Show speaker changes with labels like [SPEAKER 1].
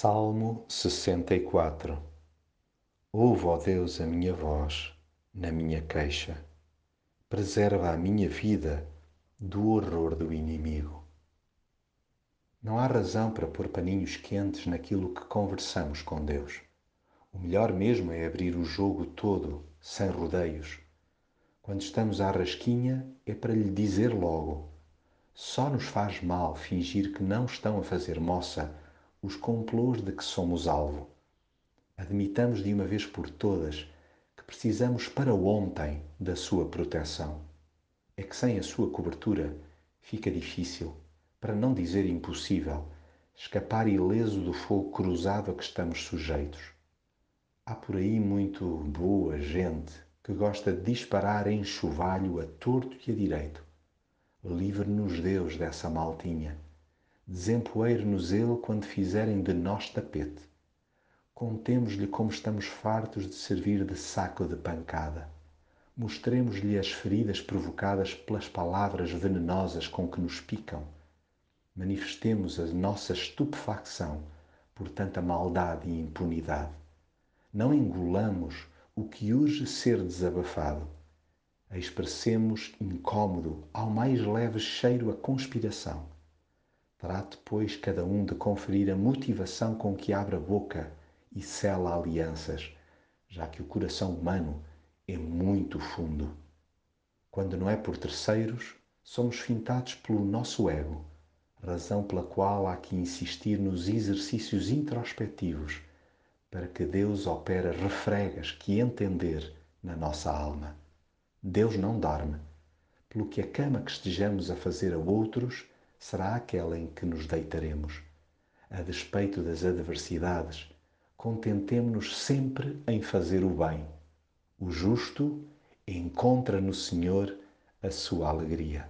[SPEAKER 1] Salmo 64 Ouve, ó Deus, a minha voz na minha queixa. Preserva a minha vida do horror do inimigo. Não há razão para pôr paninhos quentes naquilo que conversamos com Deus. O melhor mesmo é abrir o jogo todo, sem rodeios. Quando estamos à rasquinha, é para lhe dizer logo: só nos faz mal fingir que não estão a fazer moça os complôs de que somos alvo. Admitamos de uma vez por todas que precisamos para ontem da sua proteção. É que sem a sua cobertura fica difícil, para não dizer impossível, escapar ileso do fogo cruzado a que estamos sujeitos. Há por aí muito boa gente que gosta de disparar em chuvalho a torto e a direito. Livre-nos Deus dessa maltinha desempoeire-nos ele quando fizerem de nós tapete. Contemos-lhe como estamos fartos de servir de saco de pancada. Mostremos-lhe as feridas provocadas pelas palavras venenosas com que nos picam. Manifestemos a nossa estupefacção por tanta maldade e impunidade. Não engolamos o que urge ser desabafado. Expressemos incômodo ao mais leve cheiro a conspiração Trate, pois, cada um de conferir a motivação com que abre a boca e sela alianças, já que o coração humano é muito fundo. Quando não é por terceiros, somos fintados pelo nosso ego, razão pela qual há que insistir nos exercícios introspectivos para que Deus opere refregas que entender na nossa alma. Deus não dorme, pelo que a cama que estejamos a fazer a outros será aquela em que nos deitaremos. A despeito das adversidades, contentemo-nos sempre em fazer o bem. O justo encontra no Senhor a sua alegria.